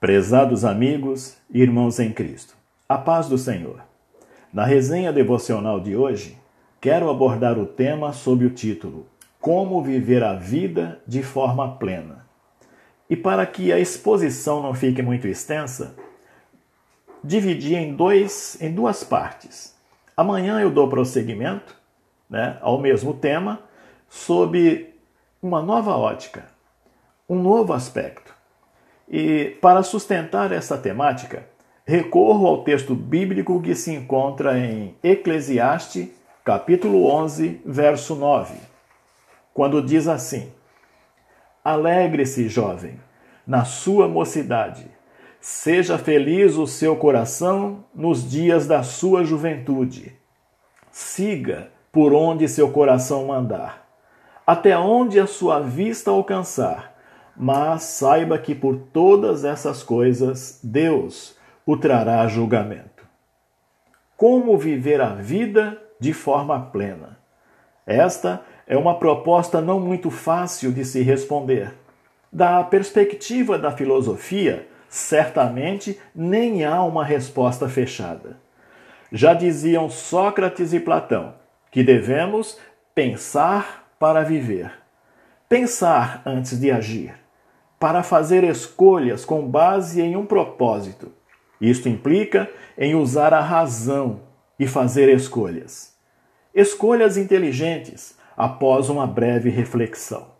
Prezados amigos e irmãos em Cristo, a paz do Senhor. Na resenha devocional de hoje, quero abordar o tema sob o título Como viver a vida de forma plena. E para que a exposição não fique muito extensa, dividi em, dois, em duas partes. Amanhã eu dou prosseguimento né, ao mesmo tema, sob uma nova ótica, um novo aspecto. E para sustentar essa temática, recorro ao texto bíblico que se encontra em Eclesiastes, capítulo 11, verso 9, quando diz assim: Alegre-se, jovem, na sua mocidade. Seja feliz o seu coração nos dias da sua juventude. Siga por onde seu coração mandar, até onde a sua vista alcançar mas saiba que por todas essas coisas Deus o trará julgamento. Como viver a vida de forma plena? Esta é uma proposta não muito fácil de se responder. Da perspectiva da filosofia, certamente nem há uma resposta fechada. Já diziam Sócrates e Platão que devemos pensar para viver. Pensar antes de agir para fazer escolhas com base em um propósito. Isto implica em usar a razão e fazer escolhas. Escolhas inteligentes após uma breve reflexão.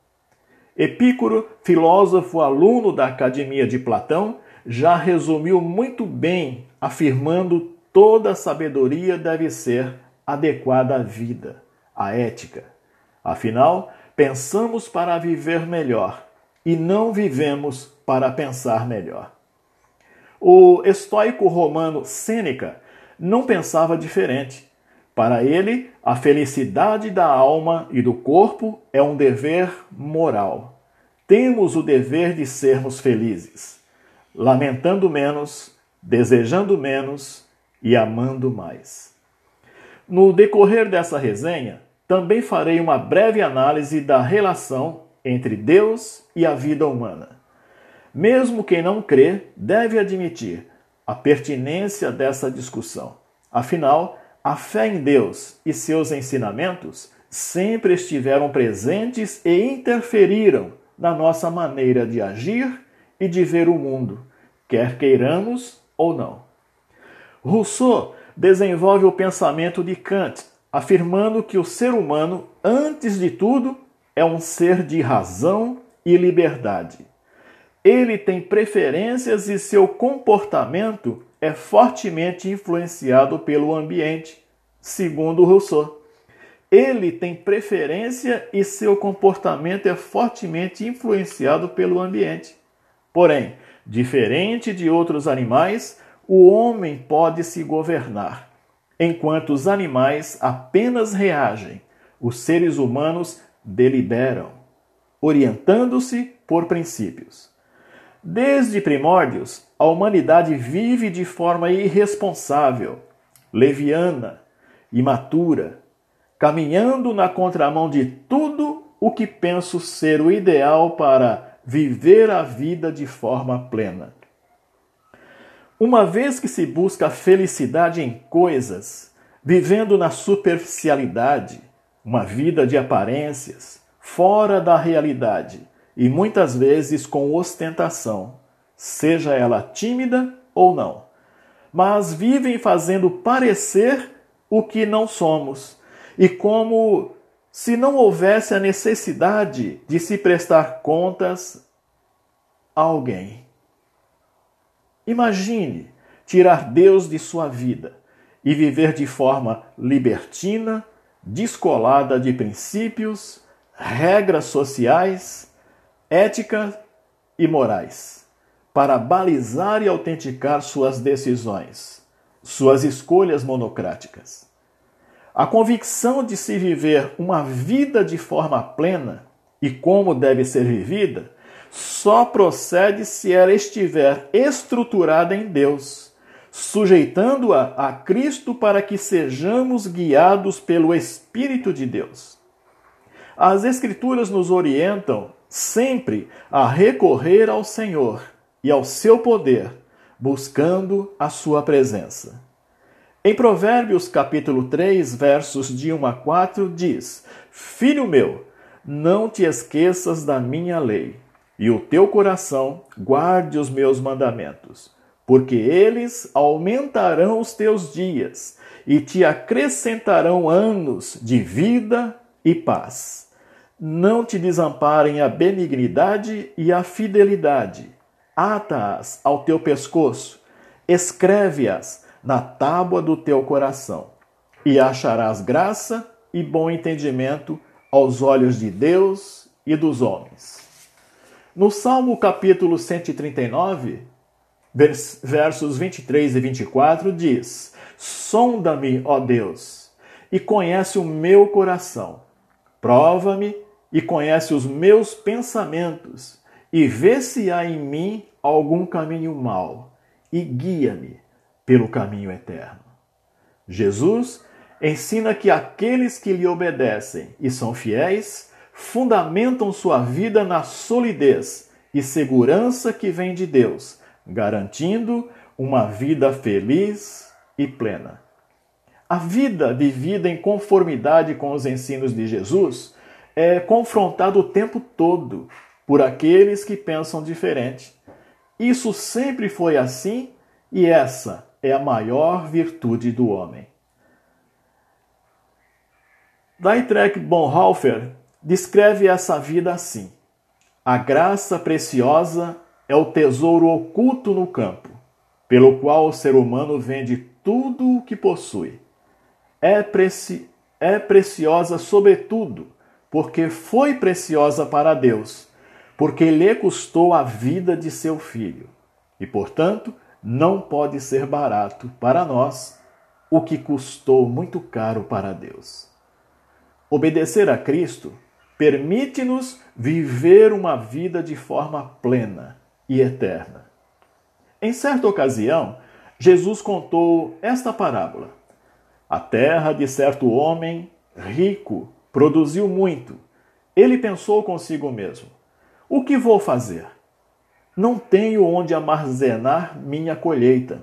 Epícoro, filósofo aluno da Academia de Platão, já resumiu muito bem, afirmando toda sabedoria deve ser adequada à vida, à ética. Afinal, pensamos para viver melhor e não vivemos para pensar melhor. O estoico romano Sêneca não pensava diferente. Para ele, a felicidade da alma e do corpo é um dever moral. Temos o dever de sermos felizes, lamentando menos, desejando menos e amando mais. No decorrer dessa resenha, também farei uma breve análise da relação entre Deus e a vida humana. Mesmo quem não crê deve admitir a pertinência dessa discussão. Afinal, a fé em Deus e seus ensinamentos sempre estiveram presentes e interferiram na nossa maneira de agir e de ver o mundo, quer queiramos ou não. Rousseau desenvolve o pensamento de Kant, afirmando que o ser humano, antes de tudo, é um ser de razão e liberdade. Ele tem preferências e seu comportamento é fortemente influenciado pelo ambiente, segundo Rousseau. Ele tem preferência e seu comportamento é fortemente influenciado pelo ambiente. Porém, diferente de outros animais, o homem pode se governar, enquanto os animais apenas reagem. Os seres humanos deliberam, orientando-se por princípios. Desde primórdios, a humanidade vive de forma irresponsável, leviana, imatura, caminhando na contramão de tudo o que penso ser o ideal para viver a vida de forma plena. Uma vez que se busca felicidade em coisas, vivendo na superficialidade, uma vida de aparências, fora da realidade e muitas vezes com ostentação, seja ela tímida ou não. Mas vivem fazendo parecer o que não somos e como se não houvesse a necessidade de se prestar contas a alguém. Imagine tirar Deus de sua vida e viver de forma libertina, descolada de princípios, regras sociais, ética e morais, para balizar e autenticar suas decisões, suas escolhas monocráticas. A convicção de se viver uma vida de forma plena e como deve ser vivida só procede se ela estiver estruturada em Deus sujeitando-a a Cristo para que sejamos guiados pelo Espírito de Deus. As Escrituras nos orientam sempre a recorrer ao Senhor e ao seu poder, buscando a sua presença. Em Provérbios capítulo 3, versos de 1 a 4, diz: Filho meu, não te esqueças da minha lei, e o teu coração guarde os meus mandamentos, porque eles aumentarão os teus dias e te acrescentarão anos de vida e paz. Não te desamparem a benignidade e a fidelidade. Ata-as ao teu pescoço, escreve-as na tábua do teu coração, e acharás graça e bom entendimento aos olhos de Deus e dos homens. No Salmo capítulo 139, versos 23 e 24, diz: Sonda-me, ó Deus, e conhece o meu coração. Prova-me e conhece os meus pensamentos, e vê se há em mim algum caminho mau, e guia-me pelo caminho eterno. Jesus ensina que aqueles que lhe obedecem e são fiéis fundamentam sua vida na solidez e segurança que vem de Deus, garantindo uma vida feliz e plena. A vida vivida em conformidade com os ensinos de Jesus é confrontada o tempo todo por aqueles que pensam diferente. Isso sempre foi assim e essa é a maior virtude do homem. Dietrich Bonhoeffer descreve essa vida assim: A graça preciosa é o tesouro oculto no campo, pelo qual o ser humano vende tudo o que possui. É, preci é preciosa, sobretudo, porque foi preciosa para Deus, porque lhe custou a vida de seu filho, e, portanto, não pode ser barato para nós o que custou muito caro para Deus. Obedecer a Cristo permite-nos viver uma vida de forma plena e eterna. Em certa ocasião, Jesus contou esta parábola. A terra de certo homem rico produziu muito. Ele pensou consigo mesmo: O que vou fazer? Não tenho onde armazenar minha colheita.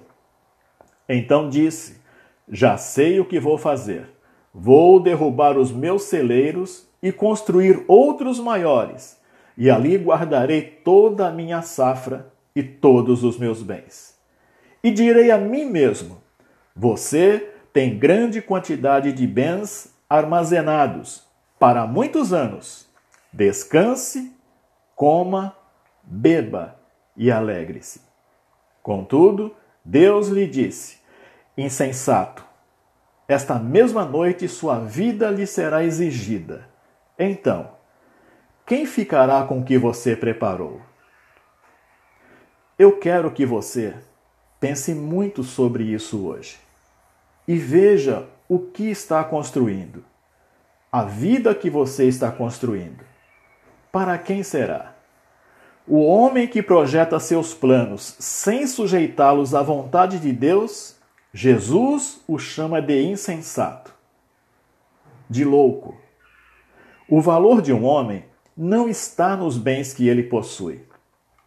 Então disse: Já sei o que vou fazer Vou derrubar os meus celeiros e construir outros maiores, e ali guardarei toda a minha safra e todos os meus bens. E direi a mim mesmo: Você tem grande quantidade de bens armazenados para muitos anos. Descanse, coma, beba e alegre-se. Contudo, Deus lhe disse: Insensato, esta mesma noite sua vida lhe será exigida. Então, quem ficará com o que você preparou? Eu quero que você pense muito sobre isso hoje e veja o que está construindo, a vida que você está construindo. Para quem será? O homem que projeta seus planos sem sujeitá-los à vontade de Deus Jesus o chama de insensato, de louco. O valor de um homem não está nos bens que ele possui.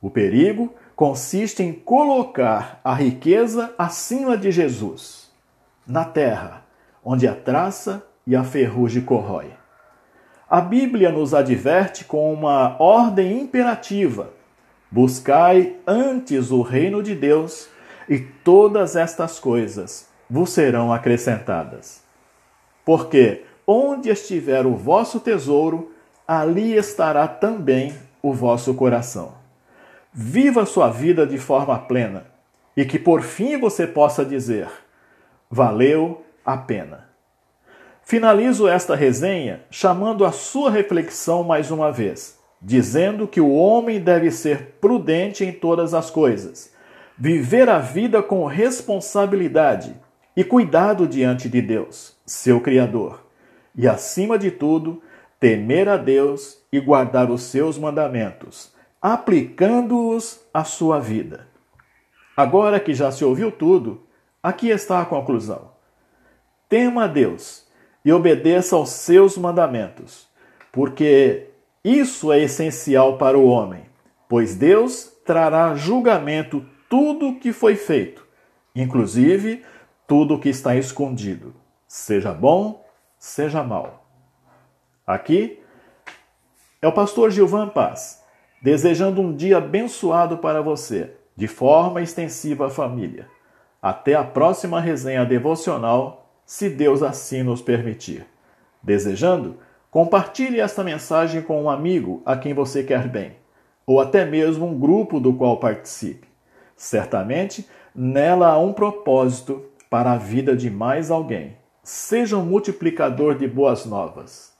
O perigo consiste em colocar a riqueza acima de Jesus, na terra, onde a traça e a ferrugem corrói. A Bíblia nos adverte com uma ordem imperativa: buscai antes o reino de Deus e todas estas coisas vos serão acrescentadas. Porque onde estiver o vosso tesouro, ali estará também o vosso coração. Viva sua vida de forma plena e que por fim você possa dizer: valeu a pena. Finalizo esta resenha chamando a sua reflexão mais uma vez, dizendo que o homem deve ser prudente em todas as coisas viver a vida com responsabilidade e cuidado diante de Deus, seu Criador, e acima de tudo, temer a Deus e guardar os seus mandamentos, aplicando-os à sua vida. Agora que já se ouviu tudo, aqui está a conclusão. Tema a Deus e obedeça aos seus mandamentos, porque isso é essencial para o homem, pois Deus trará julgamento tudo o que foi feito, inclusive tudo o que está escondido, seja bom, seja mal. Aqui é o pastor Gilvan Paz, desejando um dia abençoado para você, de forma extensiva à família. Até a próxima resenha devocional, se Deus assim nos permitir. Desejando, compartilhe esta mensagem com um amigo a quem você quer bem, ou até mesmo um grupo do qual participe. Certamente, nela há um propósito para a vida de mais alguém. Seja um multiplicador de boas novas.